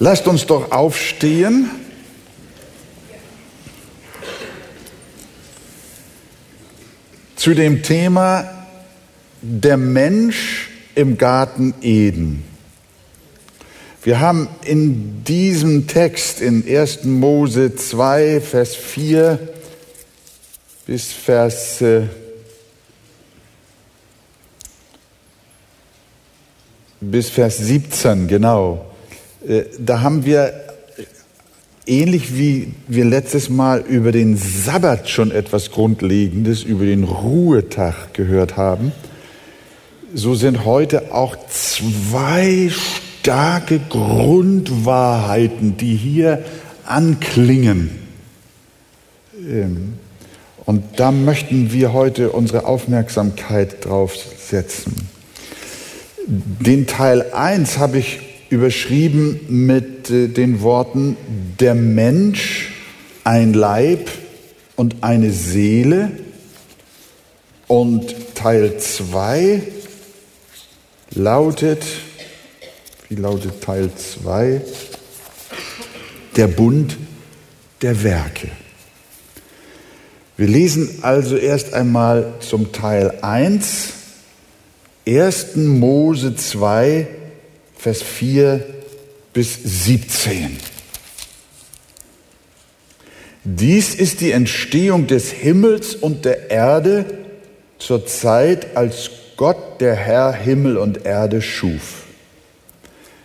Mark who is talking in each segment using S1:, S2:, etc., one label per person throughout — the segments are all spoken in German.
S1: Lasst uns doch aufstehen. Zu dem Thema der Mensch im Garten Eden. Wir haben in diesem Text in 1. Mose 2, Vers 4 bis Vers äh, bis Vers 17, genau. Äh, da haben wir ähnlich wie wir letztes Mal über den Sabbat schon etwas Grundlegendes, über den Ruhetag gehört haben, so sind heute auch zwei starke Grundwahrheiten, die hier anklingen. Ähm, und da möchten wir heute unsere Aufmerksamkeit drauf setzen. Den Teil 1 habe ich überschrieben mit äh, den Worten der Mensch, ein Leib und eine Seele. Und Teil 2 lautet, wie lautet Teil 2? Der Bund der Werke. Wir lesen also erst einmal zum Teil 1, 1. Mose 2, Vers 4 bis 17. Dies ist die Entstehung des Himmels und der Erde zur Zeit, als Gott der Herr Himmel und Erde schuf.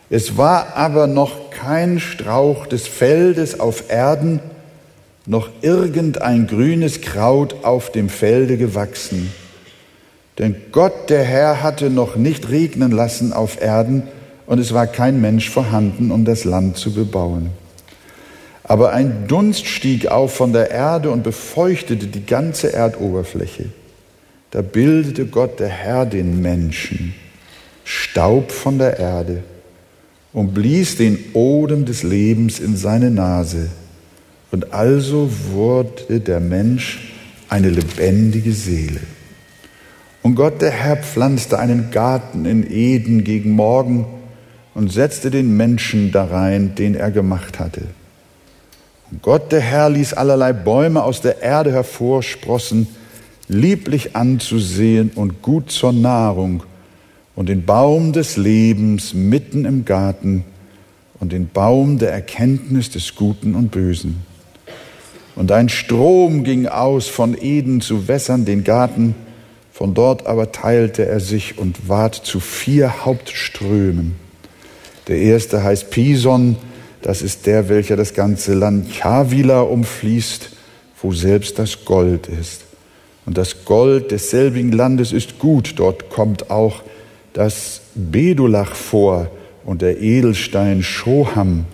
S1: Es war aber noch kein Strauch des Feldes auf Erden, noch irgendein grünes Kraut auf dem Felde gewachsen. Denn Gott der Herr hatte noch nicht regnen lassen auf Erden, und es war kein Mensch vorhanden, um das Land zu bebauen. Aber ein Dunst stieg auf von der Erde und befeuchtete die ganze Erdoberfläche. Da bildete Gott der Herr den Menschen, Staub von der Erde, und blies den Odem des Lebens in seine Nase. Und also wurde der Mensch eine lebendige Seele. Und Gott der Herr pflanzte einen Garten in Eden gegen Morgen, und setzte den Menschen darein, den er gemacht hatte. Und Gott der Herr ließ allerlei Bäume aus der Erde hervorsprossen, lieblich anzusehen und gut zur Nahrung, und den Baum des Lebens mitten im Garten und den Baum der Erkenntnis des Guten und Bösen. Und ein Strom ging aus von Eden zu wässern den Garten, von dort aber teilte er sich und ward zu vier Hauptströmen. Der erste heißt Pison, das ist der, welcher das ganze Land Chavila umfließt, wo selbst das Gold ist. Und das Gold desselbigen Landes ist gut, dort kommt auch das Bedulach vor und der Edelstein Shoham.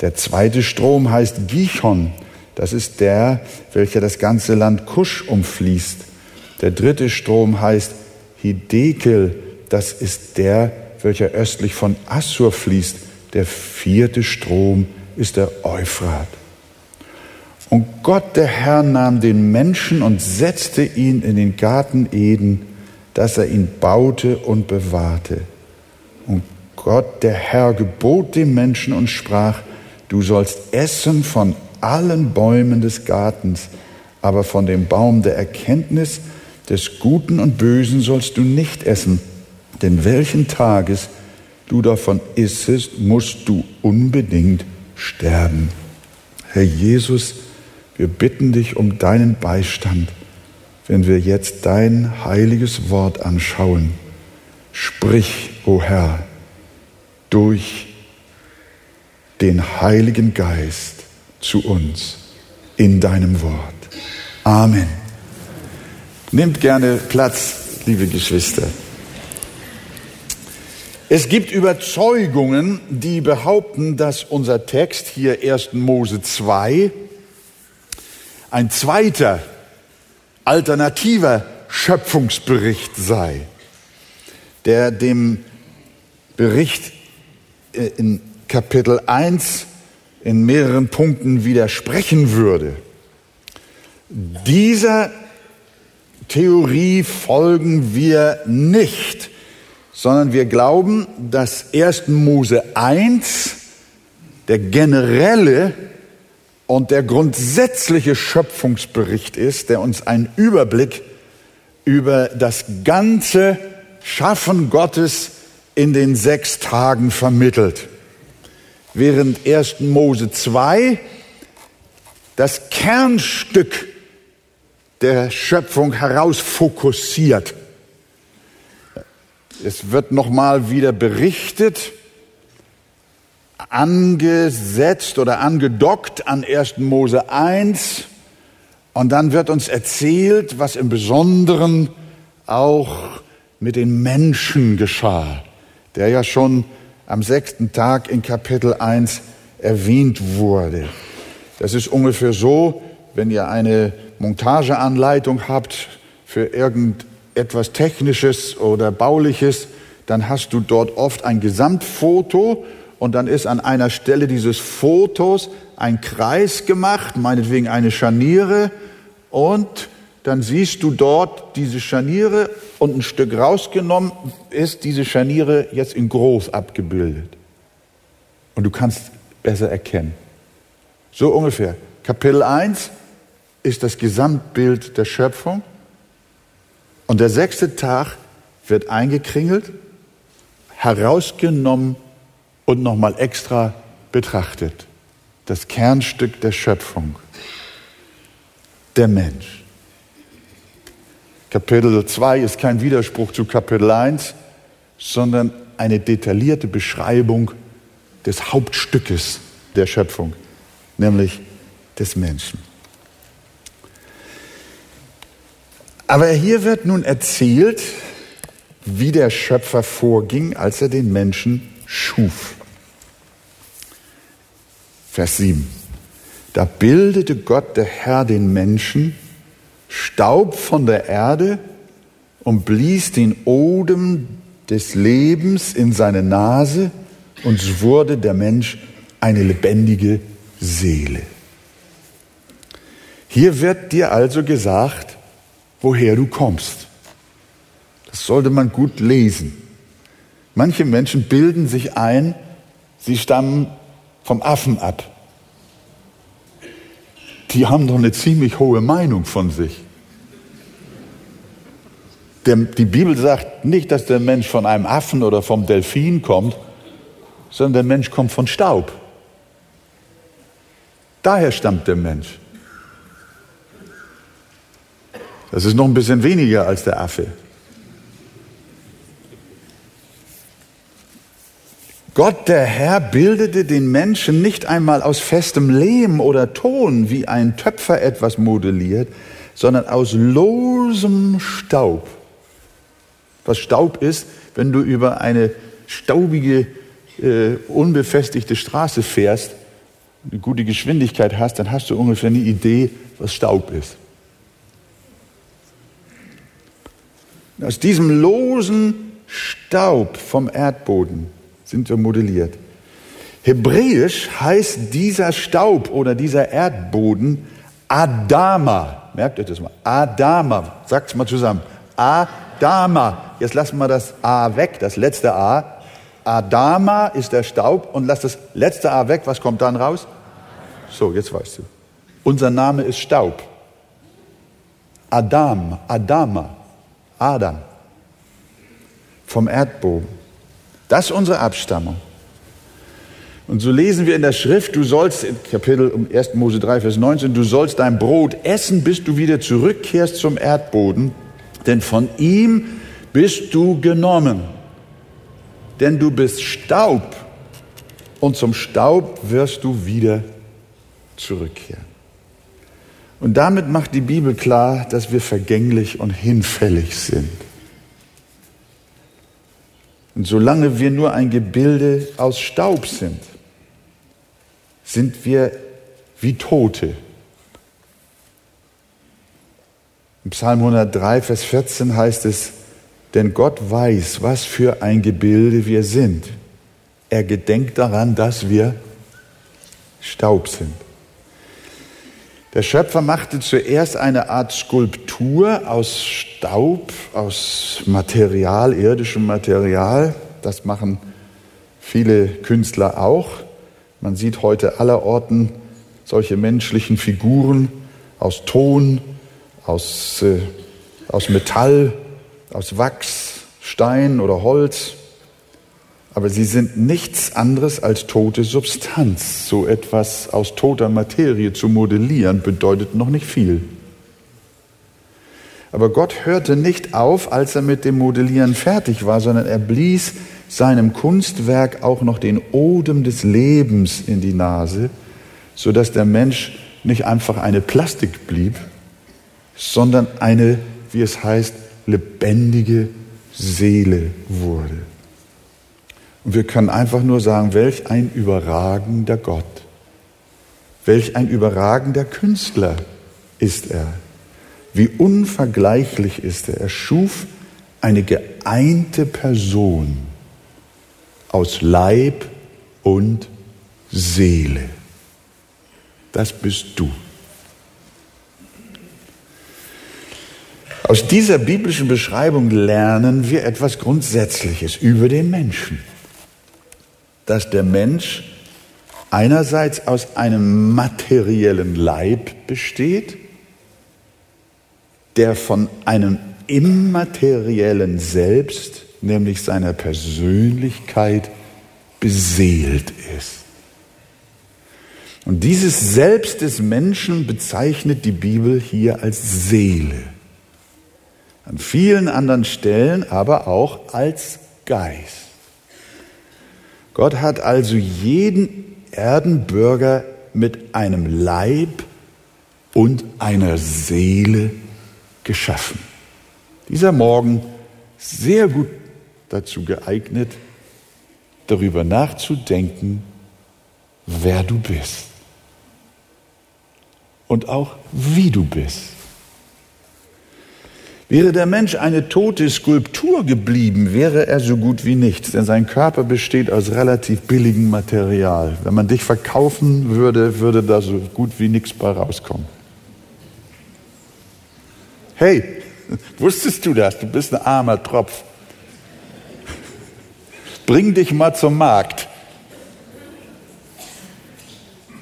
S1: Der zweite Strom heißt Gichon, das ist der, welcher das ganze Land Kusch umfließt. Der dritte Strom heißt Hidekel, das ist der, welcher östlich von Assur fließt. Der vierte Strom ist der Euphrat. Und Gott der Herr nahm den Menschen und setzte ihn in den Garten Eden, dass er ihn baute und bewahrte. Und Gott der Herr gebot dem Menschen und sprach, du sollst essen von allen Bäumen des Gartens, aber von dem Baum der Erkenntnis des Guten und Bösen sollst du nicht essen, denn welchen Tages du davon issest, musst du unbedingt sterben. Herr Jesus, wir bitten dich um deinen Beistand, wenn wir jetzt dein heiliges Wort anschauen. Sprich, o oh Herr, durch den Heiligen Geist zu uns in deinem Wort. Amen. Nehmt gerne Platz, liebe Geschwister. Es gibt Überzeugungen, die behaupten, dass unser Text hier 1. Mose 2 ein zweiter, alternativer Schöpfungsbericht sei, der dem Bericht äh, in Kapitel 1 in mehreren Punkten widersprechen würde. Dieser Theorie folgen wir nicht sondern wir glauben, dass 1. Mose 1 der generelle und der grundsätzliche Schöpfungsbericht ist, der uns einen Überblick über das ganze Schaffen Gottes in den sechs Tagen vermittelt. Während 1. Mose 2 das Kernstück der Schöpfung herausfokussiert. Es wird nochmal wieder berichtet, angesetzt oder angedockt an 1. Mose 1. Und dann wird uns erzählt, was im Besonderen auch mit den Menschen geschah, der ja schon am sechsten Tag in Kapitel 1 erwähnt wurde. Das ist ungefähr so, wenn ihr eine Montageanleitung habt für irgendetwas Technisches oder Bauliches, dann hast du dort oft ein Gesamtfoto und dann ist an einer Stelle dieses Fotos ein Kreis gemacht, meinetwegen eine Scharniere und dann siehst du dort diese Scharniere und ein Stück rausgenommen ist diese Scharniere jetzt in groß abgebildet. Und du kannst besser erkennen. So ungefähr. Kapitel 1 ist das Gesamtbild der Schöpfung. Und der sechste Tag wird eingekringelt, herausgenommen und nochmal extra betrachtet. Das Kernstück der Schöpfung. Der Mensch. Kapitel 2 ist kein Widerspruch zu Kapitel 1, sondern eine detaillierte Beschreibung des Hauptstückes der Schöpfung nämlich des Menschen. Aber hier wird nun erzählt, wie der Schöpfer vorging, als er den Menschen schuf. Vers 7. Da bildete Gott der Herr den Menschen, Staub von der Erde und blies den Odem des Lebens in seine Nase und wurde der Mensch eine lebendige Seele. Hier wird dir also gesagt, woher du kommst. Das sollte man gut lesen. Manche Menschen bilden sich ein, sie stammen vom Affen ab. Die haben doch eine ziemlich hohe Meinung von sich. Die Bibel sagt nicht, dass der Mensch von einem Affen oder vom Delfin kommt, sondern der Mensch kommt von Staub. Daher stammt der Mensch. Das ist noch ein bisschen weniger als der Affe. Gott der Herr bildete den Menschen nicht einmal aus festem Lehm oder Ton, wie ein Töpfer etwas modelliert, sondern aus losem Staub. Was Staub ist, wenn du über eine staubige, äh, unbefestigte Straße fährst, eine gute Geschwindigkeit hast, dann hast du ungefähr eine Idee, was Staub ist. Aus diesem losen Staub vom Erdboden sind wir modelliert. Hebräisch heißt dieser Staub oder dieser Erdboden Adama. Merkt euch das mal. Adama. Sagt es mal zusammen. Adama. Jetzt lassen wir das A weg, das letzte A. Adama ist der Staub und lass das letzte A weg. Was kommt dann raus? So, jetzt weißt du. Unser Name ist Staub. Adam, Adama, Adam. Vom Erdboden. Das ist unsere Abstammung. Und so lesen wir in der Schrift, du sollst, in Kapitel 1. Mose 3, Vers 19, du sollst dein Brot essen, bis du wieder zurückkehrst zum Erdboden, denn von ihm bist du genommen denn du bist Staub und zum Staub wirst du wieder zurückkehren. Und damit macht die Bibel klar, dass wir vergänglich und hinfällig sind. Und solange wir nur ein Gebilde aus Staub sind, sind wir wie Tote. Im Psalm 103, Vers 14 heißt es, denn Gott weiß, was für ein Gebilde wir sind. Er gedenkt daran, dass wir Staub sind. Der Schöpfer machte zuerst eine Art Skulptur aus Staub, aus Material, irdischem Material. Das machen viele Künstler auch. Man sieht heute allerorten solche menschlichen Figuren aus Ton, aus, äh, aus Metall, aus Wachs, Stein oder Holz. Aber sie sind nichts anderes als tote Substanz. So etwas aus toter Materie zu modellieren bedeutet noch nicht viel. Aber Gott hörte nicht auf, als er mit dem Modellieren fertig war, sondern er blies seinem Kunstwerk auch noch den Odem des Lebens in die Nase, sodass der Mensch nicht einfach eine Plastik blieb, sondern eine, wie es heißt, lebendige Seele wurde. Und wir können einfach nur sagen, welch ein überragender Gott, welch ein überragender Künstler ist er. Wie unvergleichlich ist er. Er schuf eine geeinte Person aus Leib und Seele. Das bist du. Aus dieser biblischen Beschreibung lernen wir etwas Grundsätzliches über den Menschen. Dass der Mensch einerseits aus einem materiellen Leib besteht, der von einem immateriellen Selbst, nämlich seiner Persönlichkeit, beseelt ist. Und dieses Selbst des Menschen bezeichnet die Bibel hier als Seele. An vielen anderen Stellen aber auch als Geist. Gott hat also jeden Erdenbürger mit einem Leib und einer Seele geschaffen. Dieser Morgen sehr gut dazu geeignet, darüber nachzudenken, wer du bist und auch wie du bist. Wäre der Mensch eine tote Skulptur geblieben, wäre er so gut wie nichts, denn sein Körper besteht aus relativ billigem Material. Wenn man dich verkaufen würde, würde da so gut wie nichts bei rauskommen. Hey, wusstest du das? Du bist ein armer Tropf. Bring dich mal zum Markt.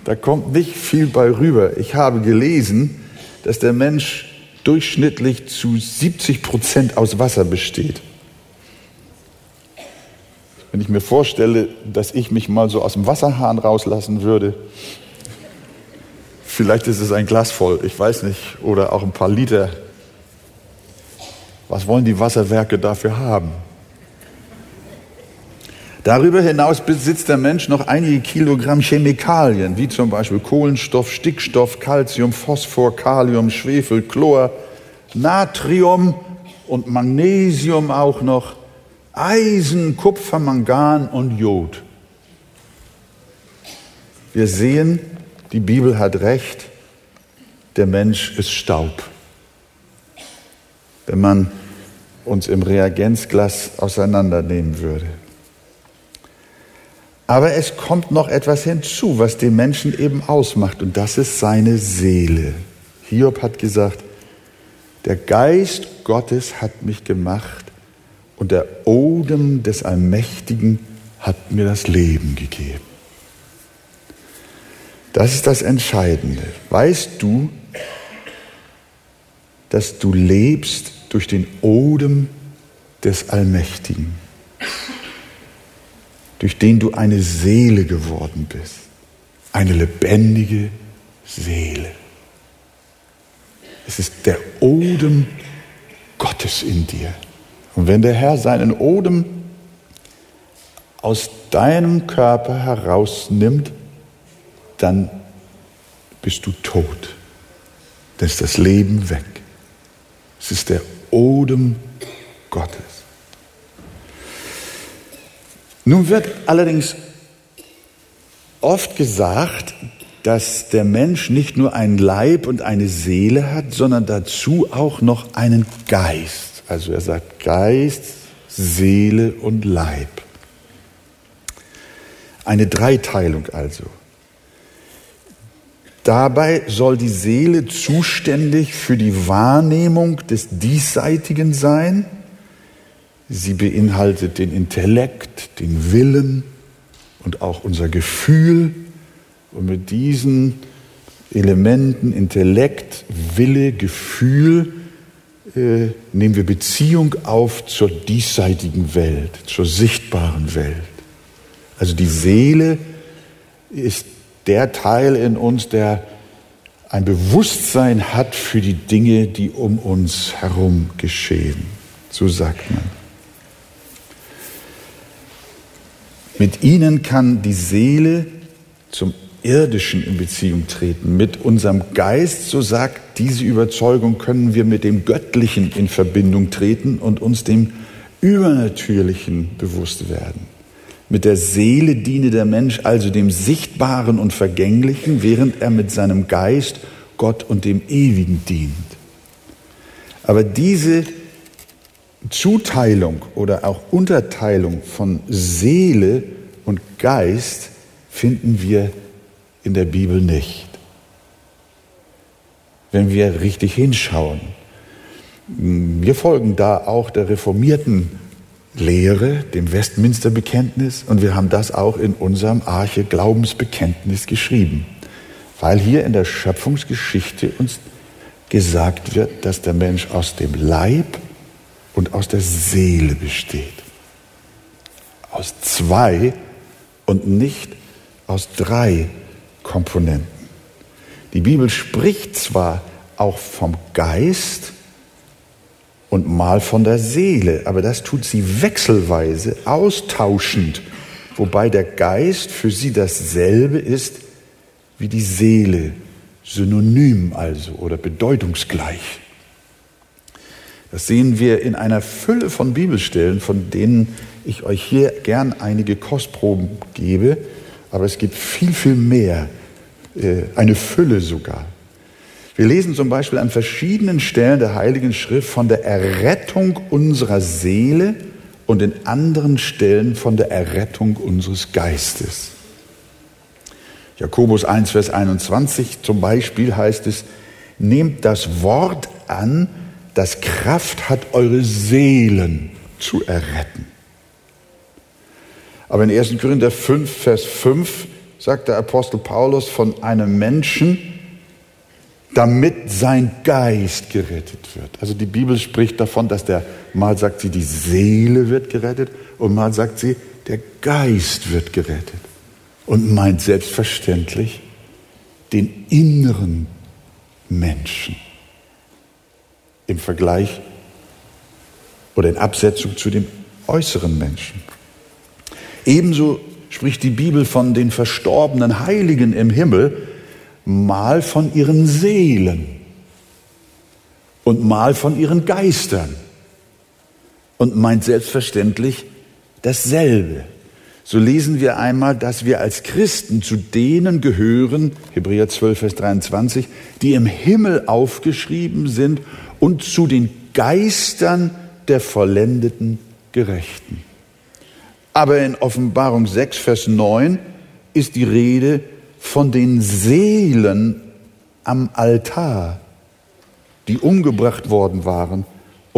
S1: Da kommt nicht viel bei rüber. Ich habe gelesen, dass der Mensch durchschnittlich zu 70 Prozent aus Wasser besteht. Wenn ich mir vorstelle, dass ich mich mal so aus dem Wasserhahn rauslassen würde, vielleicht ist es ein Glas voll, ich weiß nicht, oder auch ein paar Liter. Was wollen die Wasserwerke dafür haben? Darüber hinaus besitzt der Mensch noch einige Kilogramm Chemikalien, wie zum Beispiel Kohlenstoff, Stickstoff, Calcium, Phosphor, Kalium, Schwefel, Chlor, Natrium und Magnesium auch noch, Eisen, Kupfer, Mangan und Jod. Wir sehen, die Bibel hat recht, der Mensch ist Staub. Wenn man uns im Reagenzglas auseinandernehmen würde. Aber es kommt noch etwas hinzu, was den Menschen eben ausmacht, und das ist seine Seele. Hiob hat gesagt, der Geist Gottes hat mich gemacht und der Odem des Allmächtigen hat mir das Leben gegeben. Das ist das Entscheidende. Weißt du, dass du lebst durch den Odem des Allmächtigen? Durch den du eine Seele geworden bist. Eine lebendige Seele. Es ist der Odem Gottes in dir. Und wenn der Herr seinen Odem aus deinem Körper herausnimmt, dann bist du tot. Dann ist das Leben weg. Es ist der Odem Gottes. Nun wird allerdings oft gesagt, dass der Mensch nicht nur einen Leib und eine Seele hat, sondern dazu auch noch einen Geist. Also er sagt Geist, Seele und Leib. Eine Dreiteilung also. Dabei soll die Seele zuständig für die Wahrnehmung des Diesseitigen sein Sie beinhaltet den Intellekt, den Willen und auch unser Gefühl Und mit diesen Elementen, Intellekt, Wille, Gefühl, äh, nehmen wir Beziehung auf zur diesseitigen Welt, zur sichtbaren Welt. Also die Seele ist der Teil in uns, der ein Bewusstsein hat für die Dinge, die um uns herum geschehen. So sagt man. Mit ihnen kann die Seele zum Irdischen in Beziehung treten. Mit unserem Geist, so sagt diese Überzeugung, können wir mit dem Göttlichen in Verbindung treten und uns dem Übernatürlichen bewusst werden. Mit der Seele diene der Mensch also dem Sichtbaren und Vergänglichen, während er mit seinem Geist Gott und dem Ewigen dient. Aber diese Zuteilung oder auch Unterteilung von Seele und Geist finden wir in der Bibel nicht. Wenn wir richtig hinschauen. Wir folgen da auch der reformierten Lehre, dem Westminster-Bekenntnis, und wir haben das auch in unserem Arche Glaubensbekenntnis geschrieben, weil hier in der Schöpfungsgeschichte uns gesagt wird, dass der Mensch aus dem Leib und aus der Seele besteht. Aus zwei und nicht aus drei Komponenten. Die Bibel spricht zwar auch vom Geist und mal von der Seele, aber das tut sie wechselweise, austauschend, wobei der Geist für sie dasselbe ist wie die Seele, synonym also oder bedeutungsgleich. Das sehen wir in einer Fülle von Bibelstellen, von denen ich euch hier gern einige Kostproben gebe, aber es gibt viel, viel mehr, äh, eine Fülle sogar. Wir lesen zum Beispiel an verschiedenen Stellen der Heiligen Schrift von der Errettung unserer Seele und in anderen Stellen von der Errettung unseres Geistes. Jakobus 1, Vers 21 zum Beispiel heißt es, nehmt das Wort an, das Kraft hat, eure Seelen zu erretten. Aber in 1. Korinther 5, Vers 5 sagt der Apostel Paulus von einem Menschen, damit sein Geist gerettet wird. Also die Bibel spricht davon, dass der, mal sagt sie, die Seele wird gerettet und mal sagt sie, der Geist wird gerettet. Und meint selbstverständlich den inneren Menschen im Vergleich oder in Absetzung zu dem äußeren Menschen. Ebenso spricht die Bibel von den verstorbenen Heiligen im Himmel, mal von ihren Seelen und mal von ihren Geistern und meint selbstverständlich dasselbe. So lesen wir einmal, dass wir als Christen zu denen gehören, Hebräer 12, Vers 23, die im Himmel aufgeschrieben sind und zu den Geistern der vollendeten Gerechten. Aber in Offenbarung 6, Vers 9 ist die Rede von den Seelen am Altar, die umgebracht worden waren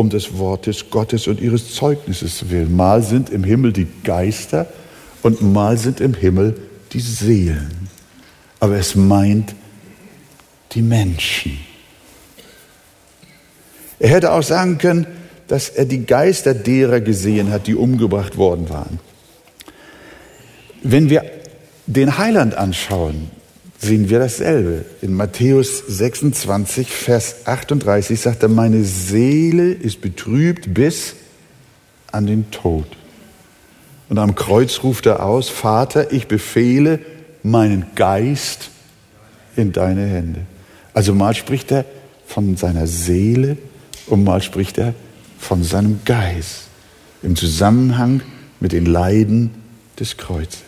S1: um des Wortes Gottes und ihres Zeugnisses willen. Mal sind im Himmel die Geister und mal sind im Himmel die Seelen. Aber es meint die Menschen. Er hätte auch sagen können, dass er die Geister derer gesehen hat, die umgebracht worden waren. Wenn wir den Heiland anschauen, sehen wir dasselbe. In Matthäus 26, Vers 38 sagt er, meine Seele ist betrübt bis an den Tod. Und am Kreuz ruft er aus, Vater, ich befehle meinen Geist in deine Hände. Also mal spricht er von seiner Seele und mal spricht er von seinem Geist im Zusammenhang mit den Leiden des Kreuzes.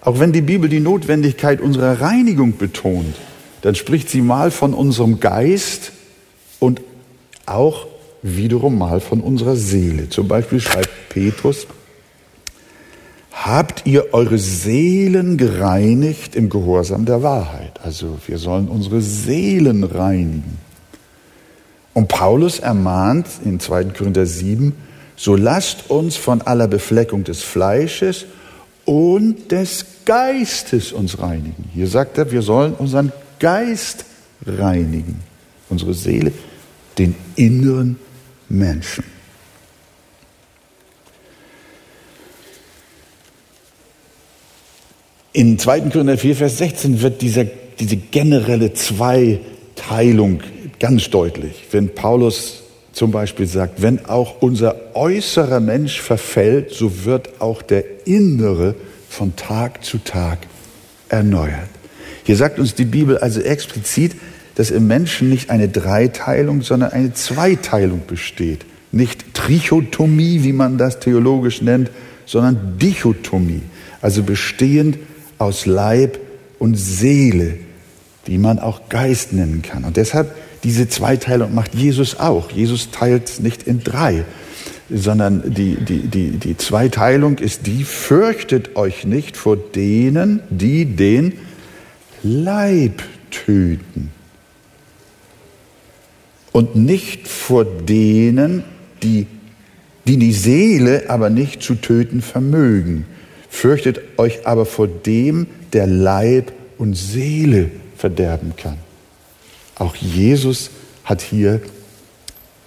S1: Auch wenn die Bibel die Notwendigkeit unserer Reinigung betont, dann spricht sie mal von unserem Geist und auch wiederum mal von unserer Seele. Zum Beispiel schreibt Petrus, habt ihr eure Seelen gereinigt im Gehorsam der Wahrheit. Also wir sollen unsere Seelen reinigen. Und Paulus ermahnt in 2. Korinther 7, so lasst uns von aller Befleckung des Fleisches und des Geistes uns reinigen. Hier sagt er, wir sollen unseren Geist reinigen, unsere Seele, den inneren Menschen. In 2. Korinther 4, Vers 16 wird dieser, diese generelle Zweiteilung ganz deutlich. Wenn Paulus zum Beispiel sagt, wenn auch unser äußerer Mensch verfällt, so wird auch der innere von Tag zu Tag erneuert. Hier sagt uns die Bibel also explizit, dass im Menschen nicht eine Dreiteilung, sondern eine Zweiteilung besteht. Nicht Trichotomie, wie man das theologisch nennt, sondern Dichotomie, also bestehend aus Leib und Seele, die man auch Geist nennen kann. Und deshalb diese Zweiteilung macht Jesus auch. Jesus teilt nicht in drei, sondern die, die, die, die Zweiteilung ist die, fürchtet euch nicht vor denen, die den Leib töten. Und nicht vor denen, die, die die Seele aber nicht zu töten vermögen. Fürchtet euch aber vor dem, der Leib und Seele verderben kann. Auch Jesus hat hier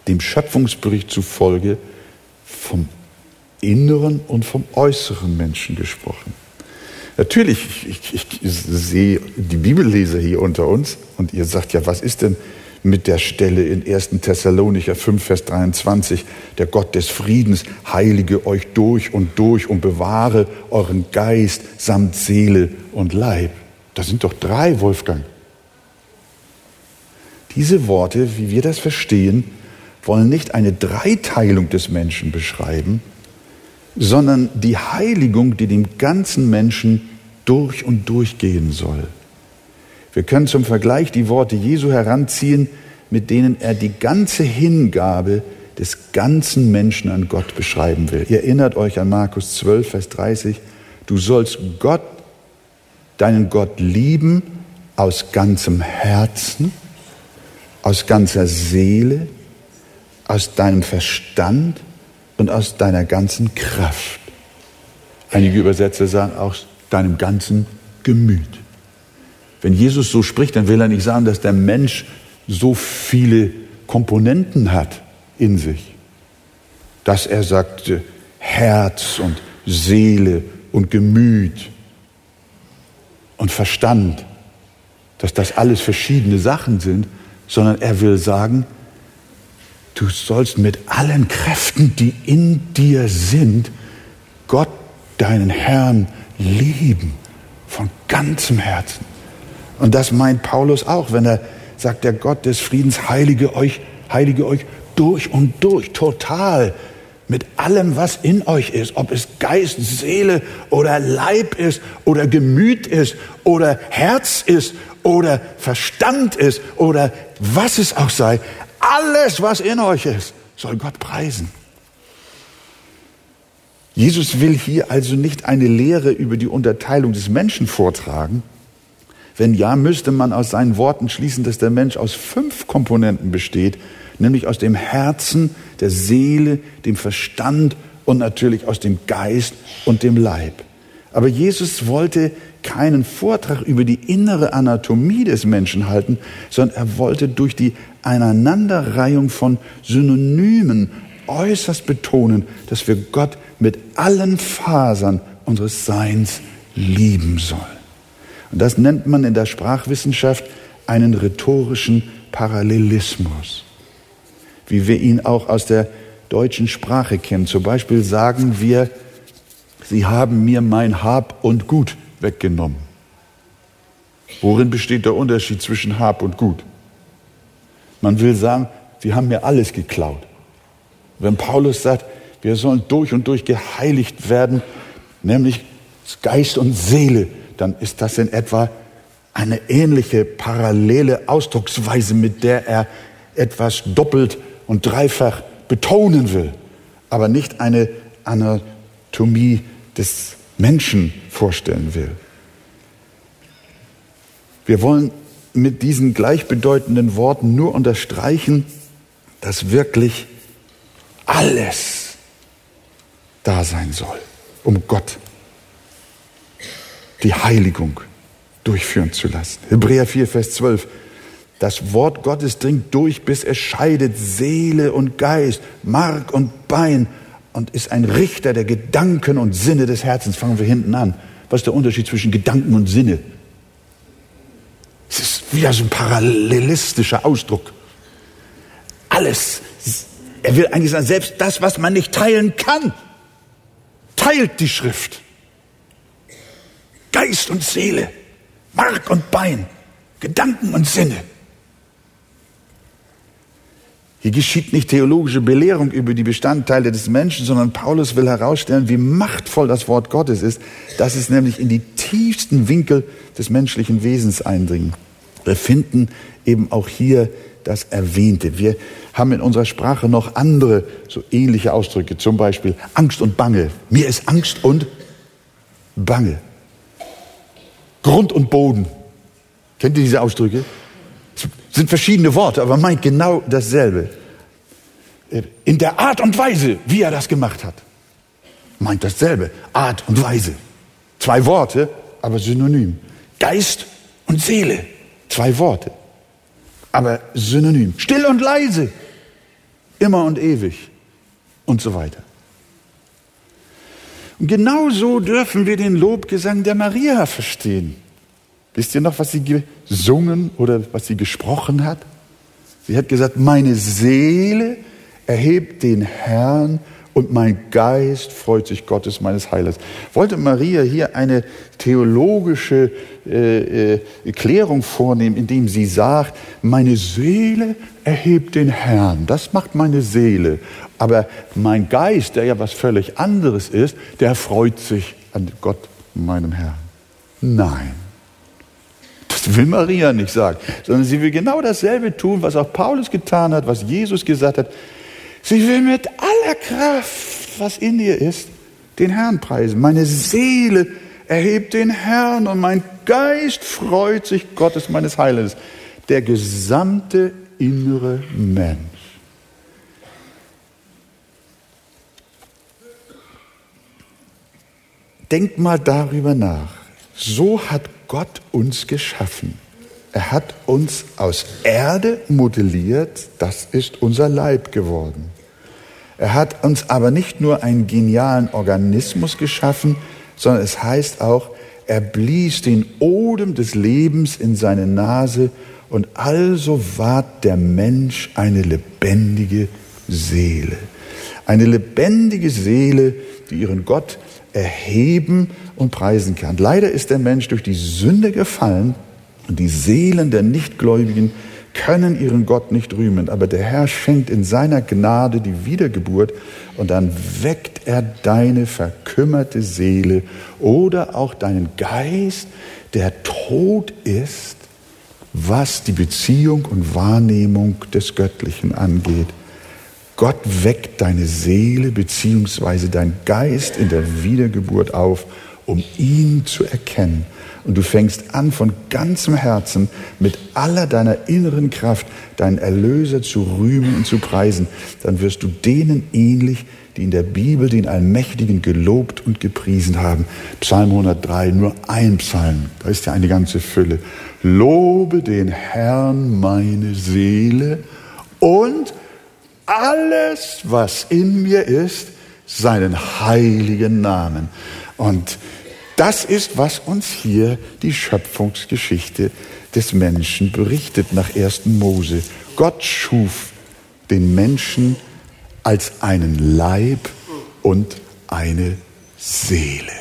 S1: dem Schöpfungsbericht zufolge vom inneren und vom äußeren Menschen gesprochen. Natürlich, ich, ich, ich, sehe die Bibelleser hier unter uns und ihr sagt ja, was ist denn mit der Stelle in 1. Thessalonicher 5, Vers 23, der Gott des Friedens heilige euch durch und durch und bewahre euren Geist samt Seele und Leib. Das sind doch drei, Wolfgang. Diese Worte, wie wir das verstehen, wollen nicht eine Dreiteilung des Menschen beschreiben, sondern die Heiligung, die dem ganzen Menschen durch und durch gehen soll. Wir können zum Vergleich die Worte Jesu heranziehen, mit denen er die ganze Hingabe des ganzen Menschen an Gott beschreiben will. Ihr erinnert euch an Markus 12, Vers 30. Du sollst Gott, deinen Gott lieben aus ganzem Herzen, aus ganzer Seele, aus deinem Verstand und aus deiner ganzen Kraft. Einige Übersetzer sagen aus deinem ganzen Gemüt. Wenn Jesus so spricht, dann will er nicht sagen, dass der Mensch so viele Komponenten hat in sich, dass er sagt Herz und Seele und Gemüt und Verstand, dass das alles verschiedene Sachen sind, sondern er will sagen, du sollst mit allen Kräften, die in dir sind, Gott, deinen Herrn, lieben von ganzem Herzen. Und das meint Paulus auch, wenn er sagt, der Gott des Friedens heilige euch, heilige euch durch und durch, total, mit allem, was in euch ist, ob es Geist, Seele oder Leib ist oder Gemüt ist oder Herz ist oder Verstand ist oder was es auch sei, alles, was in euch ist, soll Gott preisen. Jesus will hier also nicht eine Lehre über die Unterteilung des Menschen vortragen. Wenn ja, müsste man aus seinen Worten schließen, dass der Mensch aus fünf Komponenten besteht, nämlich aus dem Herzen, der Seele, dem Verstand und natürlich aus dem Geist und dem Leib. Aber Jesus wollte keinen Vortrag über die innere Anatomie des Menschen halten, sondern er wollte durch die Aneinanderreihung von Synonymen äußerst betonen, dass wir Gott mit allen Fasern unseres Seins lieben sollen. Und das nennt man in der Sprachwissenschaft einen rhetorischen Parallelismus, wie wir ihn auch aus der deutschen Sprache kennen. Zum Beispiel sagen wir, Sie haben mir mein Hab und Gut weggenommen. Worin besteht der Unterschied zwischen Hab und Gut? Man will sagen, sie haben mir alles geklaut. Wenn Paulus sagt, wir sollen durch und durch geheiligt werden, nämlich Geist und Seele, dann ist das in etwa eine ähnliche parallele Ausdrucksweise, mit der er etwas doppelt und dreifach betonen will, aber nicht eine Anatomie des Menschen vorstellen will. Wir wollen mit diesen gleichbedeutenden Worten nur unterstreichen, dass wirklich alles da sein soll, um Gott die Heiligung durchführen zu lassen. Hebräer 4, Vers 12. Das Wort Gottes dringt durch, bis es scheidet Seele und Geist, Mark und Bein und ist ein Richter der Gedanken und Sinne des Herzens. Fangen wir hinten an. Was ist der Unterschied zwischen Gedanken und Sinne? Es ist wieder so ein parallelistischer Ausdruck. Alles. Er will eigentlich sagen, selbst das, was man nicht teilen kann, teilt die Schrift. Geist und Seele, Mark und Bein, Gedanken und Sinne. Hier geschieht nicht theologische Belehrung über die Bestandteile des Menschen, sondern Paulus will herausstellen, wie machtvoll das Wort Gottes ist, dass es nämlich in die tiefsten Winkel des menschlichen Wesens eindringt. Wir finden eben auch hier das Erwähnte. Wir haben in unserer Sprache noch andere so ähnliche Ausdrücke, zum Beispiel Angst und Bange. Mir ist Angst und Bange. Grund und Boden. Kennt ihr diese Ausdrücke? Sind verschiedene Worte, aber meint genau dasselbe. In der Art und Weise, wie er das gemacht hat, meint dasselbe. Art und Weise. Zwei Worte, aber synonym. Geist und Seele. Zwei Worte, aber synonym. Still und leise. Immer und ewig. Und so weiter. Und genauso dürfen wir den Lobgesang der Maria verstehen. Wisst ihr noch, was sie gesungen oder was sie gesprochen hat? Sie hat gesagt, meine Seele erhebt den Herrn und mein Geist freut sich Gottes meines Heilers. Wollte Maria hier eine theologische äh, äh, Erklärung vornehmen, indem sie sagt, meine Seele erhebt den Herrn. Das macht meine Seele. Aber mein Geist, der ja was völlig anderes ist, der freut sich an Gott, meinem Herrn. Nein will Maria nicht sagen, sondern sie will genau dasselbe tun, was auch Paulus getan hat, was Jesus gesagt hat. Sie will mit aller Kraft, was in ihr ist, den Herrn preisen. Meine Seele erhebt den Herrn und mein Geist freut sich Gottes meines Heilens. Der gesamte innere Mensch. Denk mal darüber nach. So hat Gott uns geschaffen. Er hat uns aus Erde modelliert, das ist unser Leib geworden. Er hat uns aber nicht nur einen genialen Organismus geschaffen, sondern es heißt auch, er blies den Odem des Lebens in seine Nase und also ward der Mensch eine lebendige Seele. Eine lebendige Seele, die ihren Gott erheben und preisen kann. Leider ist der Mensch durch die Sünde gefallen und die Seelen der Nichtgläubigen können ihren Gott nicht rühmen. Aber der Herr schenkt in seiner Gnade die Wiedergeburt und dann weckt er deine verkümmerte Seele oder auch deinen Geist, der tot ist, was die Beziehung und Wahrnehmung des Göttlichen angeht. Gott weckt deine Seele beziehungsweise dein Geist in der Wiedergeburt auf um ihn zu erkennen. Und du fängst an, von ganzem Herzen, mit aller deiner inneren Kraft, deinen Erlöser zu rühmen und zu preisen. Dann wirst du denen ähnlich, die in der Bibel den Allmächtigen gelobt und gepriesen haben. Psalm 103, nur ein Psalm, da ist ja eine ganze Fülle. Lobe den Herrn meine Seele und alles, was in mir ist, seinen heiligen Namen. Und das ist, was uns hier die Schöpfungsgeschichte des Menschen berichtet nach 1. Mose. Gott schuf den Menschen als einen Leib und eine Seele,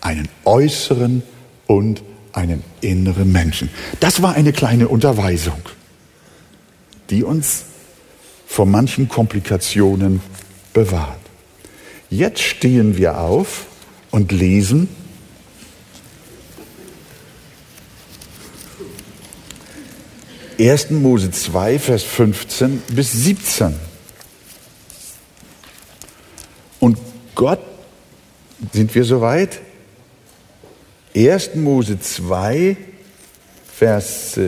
S1: einen äußeren und einen inneren Menschen. Das war eine kleine Unterweisung, die uns vor manchen Komplikationen bewahrt. Jetzt stehen wir auf und lesen 1. Mose 2, Vers 15 bis 17. Und Gott, sind wir soweit? 1. Mose 2, Vers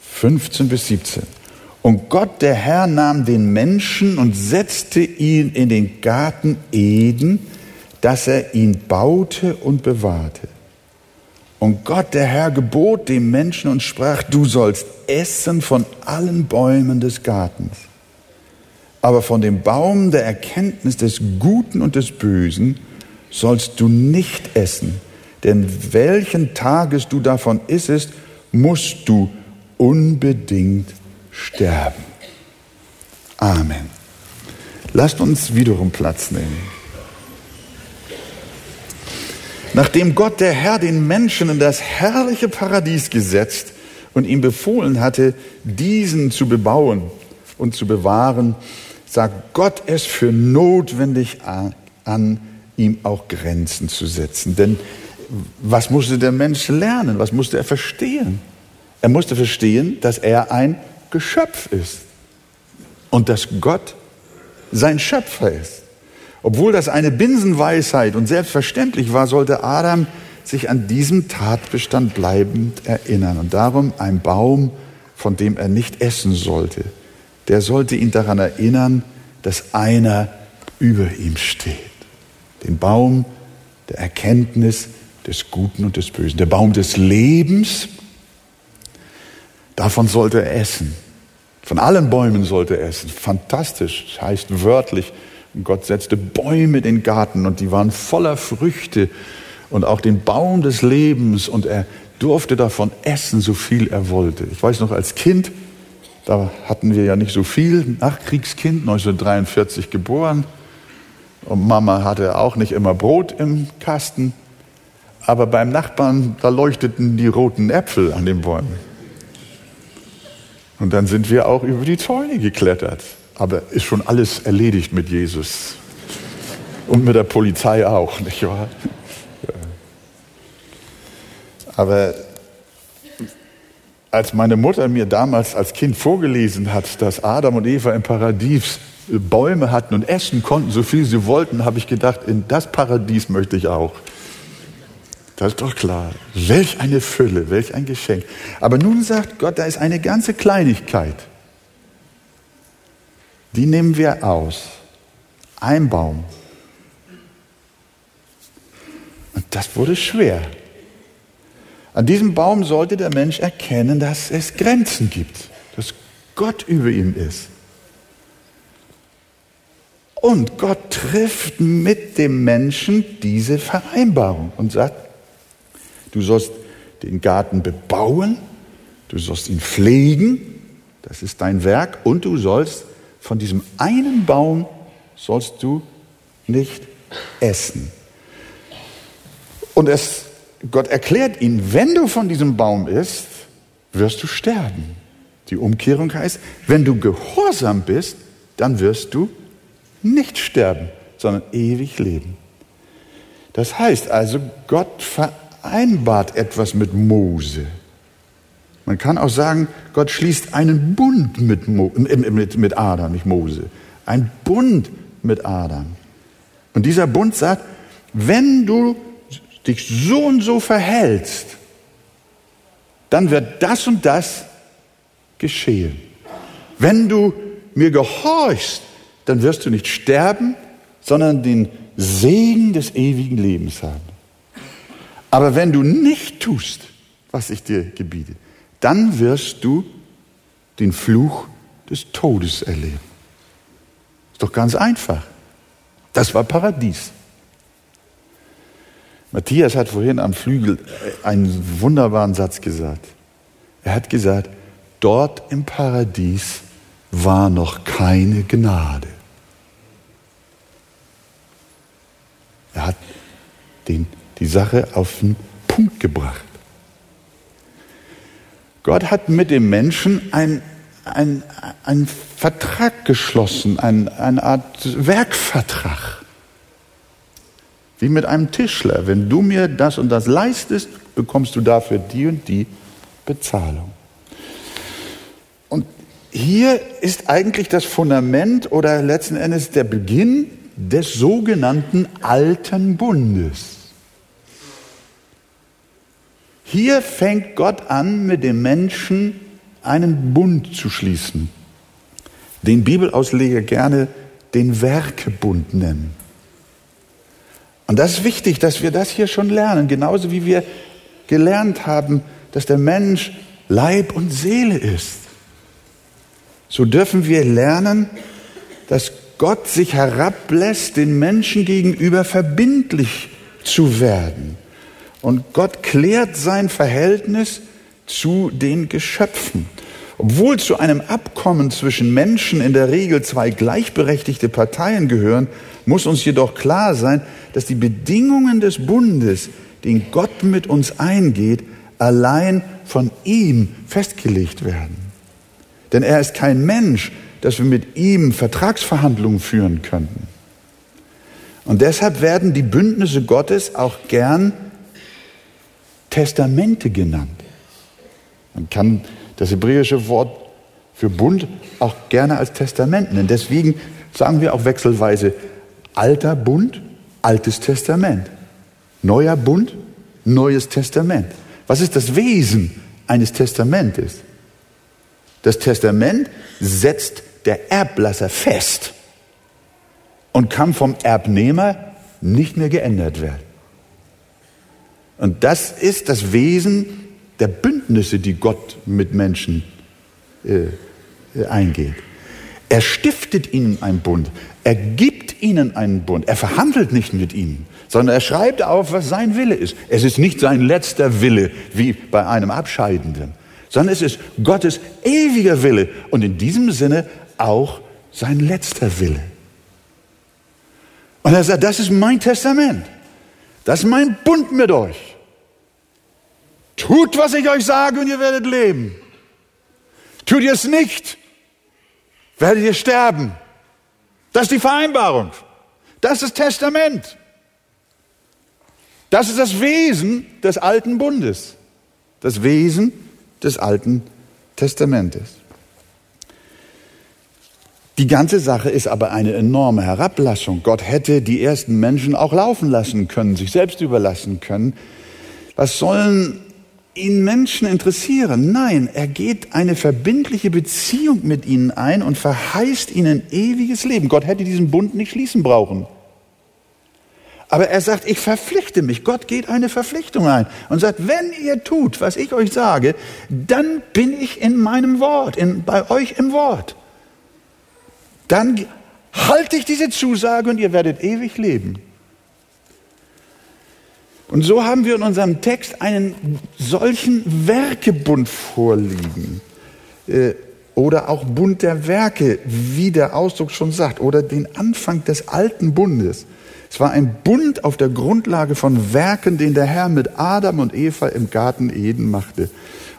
S1: 15 bis 17. Und Gott, der Herr, nahm den Menschen und setzte ihn in den Garten Eden, dass er ihn baute und bewahrte. Und Gott, der Herr, gebot dem Menschen und sprach, du sollst essen von allen Bäumen des Gartens. Aber von dem Baum der Erkenntnis des Guten und des Bösen sollst du nicht essen, denn welchen Tages du davon issest, musst du unbedingt sterben. Amen. Lasst uns wiederum Platz nehmen. Nachdem Gott der Herr den Menschen in das herrliche Paradies gesetzt und ihm befohlen hatte, diesen zu bebauen und zu bewahren, sagt Gott es für notwendig an, ihm auch Grenzen zu setzen. Denn was musste der Mensch lernen? Was musste er verstehen? Er musste verstehen, dass er ein Geschöpf ist und dass Gott sein Schöpfer ist. Obwohl das eine Binsenweisheit und selbstverständlich war, sollte Adam sich an diesem Tatbestand bleibend erinnern. Und darum ein Baum, von dem er nicht essen sollte, der sollte ihn daran erinnern, dass einer über ihm steht. Den Baum der Erkenntnis des Guten und des Bösen. Der Baum des Lebens, davon sollte er essen. Von allen Bäumen sollte er essen. Fantastisch, das heißt wörtlich, Gott setzte Bäume in den Garten und die waren voller Früchte und auch den Baum des Lebens und er durfte davon essen, so viel er wollte. Ich weiß noch als Kind, da hatten wir ja nicht so viel, Nachkriegskind, 1943 geboren. Und Mama hatte auch nicht immer Brot im Kasten. Aber beim Nachbarn, da leuchteten die roten Äpfel an den Bäumen. Und dann sind wir auch über die Zäune geklettert. Aber ist schon alles erledigt mit Jesus. Und mit der Polizei auch, nicht wahr? Aber als meine Mutter mir damals als Kind vorgelesen hat, dass Adam und Eva im Paradies Bäume hatten und essen konnten, so viel sie wollten, habe ich gedacht, in das Paradies möchte ich auch. Das ist doch klar. Welch eine Fülle, welch ein Geschenk. Aber nun sagt Gott, da ist eine ganze Kleinigkeit. Die nehmen wir aus. Ein Baum. Und das wurde schwer. An diesem Baum sollte der Mensch erkennen, dass es Grenzen gibt, dass Gott über ihm ist. Und Gott trifft mit dem Menschen diese Vereinbarung und sagt, Du sollst den Garten bebauen, du sollst ihn pflegen, das ist dein Werk, und du sollst von diesem einen Baum sollst du nicht essen. Und es, Gott erklärt ihn, wenn du von diesem Baum isst, wirst du sterben. Die Umkehrung heißt, wenn du gehorsam bist, dann wirst du nicht sterben, sondern ewig leben. Das heißt also, Gott vereinbart etwas mit Mose. Man kann auch sagen, Gott schließt einen Bund mit, Mo, äh, mit, mit Adam, nicht Mose. Ein Bund mit Adam. Und dieser Bund sagt, wenn du dich so und so verhältst, dann wird das und das geschehen. Wenn du mir gehorchst, dann wirst du nicht sterben, sondern den Segen des ewigen Lebens haben. Aber wenn du nicht tust, was ich dir gebiete, dann wirst du den Fluch des Todes erleben. Ist doch ganz einfach. Das war Paradies. Matthias hat vorhin am Flügel einen wunderbaren Satz gesagt. Er hat gesagt, dort im Paradies war noch keine Gnade. Er hat den die Sache auf den Punkt gebracht. Gott hat mit dem Menschen ein, ein, ein Vertrag geschlossen, ein, eine Art Werkvertrag. Wie mit einem Tischler. Wenn du mir das und das leistest, bekommst du dafür die und die Bezahlung. Und hier ist eigentlich das Fundament oder letzten Endes der Beginn des sogenannten alten Bundes. Hier fängt Gott an, mit dem Menschen einen Bund zu schließen, den Bibelausleger gerne den Werkebund nennen. Und das ist wichtig, dass wir das hier schon lernen, genauso wie wir gelernt haben, dass der Mensch Leib und Seele ist, so dürfen wir lernen, dass Gott sich herablässt, den Menschen gegenüber verbindlich zu werden. Und Gott klärt sein Verhältnis zu den Geschöpfen. Obwohl zu einem Abkommen zwischen Menschen in der Regel zwei gleichberechtigte Parteien gehören, muss uns jedoch klar sein, dass die Bedingungen des Bundes, den Gott mit uns eingeht, allein von ihm festgelegt werden. Denn er ist kein Mensch, dass wir mit ihm Vertragsverhandlungen führen könnten. Und deshalb werden die Bündnisse Gottes auch gern Testamente genannt. Man kann das hebräische Wort für Bund auch gerne als Testament nennen. Deswegen sagen wir auch wechselweise alter Bund, altes Testament. Neuer Bund, neues Testament. Was ist das Wesen eines Testamentes? Das Testament setzt der Erblasser fest und kann vom Erbnehmer nicht mehr geändert werden. Und das ist das Wesen der Bündnisse, die Gott mit Menschen äh, äh, eingeht. Er stiftet ihnen einen Bund, er gibt ihnen einen Bund, er verhandelt nicht mit ihnen, sondern er schreibt auf, was sein Wille ist. Es ist nicht sein letzter Wille wie bei einem Abscheidenden, sondern es ist Gottes ewiger Wille und in diesem Sinne auch sein letzter Wille. Und er sagt, das ist mein Testament, das ist mein Bund mit euch. Tut, was ich euch sage und ihr werdet leben. Tut ihr es nicht, werdet ihr sterben. Das ist die Vereinbarung. Das ist Testament. Das ist das Wesen des alten Bundes. Das Wesen des alten Testamentes. Die ganze Sache ist aber eine enorme Herablassung. Gott hätte die ersten Menschen auch laufen lassen können, sich selbst überlassen können. Was sollen ihn Menschen interessieren. Nein, er geht eine verbindliche Beziehung mit ihnen ein und verheißt ihnen ewiges Leben. Gott hätte diesen Bund nicht schließen brauchen. Aber er sagt, ich verpflichte mich. Gott geht eine Verpflichtung ein und sagt, wenn ihr tut, was ich euch sage, dann bin ich in meinem Wort, in, bei euch im Wort. Dann halte ich diese Zusage und ihr werdet ewig leben. Und so haben wir in unserem Text einen solchen Werkebund vorliegen. Äh, oder auch Bund der Werke, wie der Ausdruck schon sagt, oder den Anfang des alten Bundes. Es war ein Bund auf der Grundlage von Werken, den der Herr mit Adam und Eva im Garten Eden machte.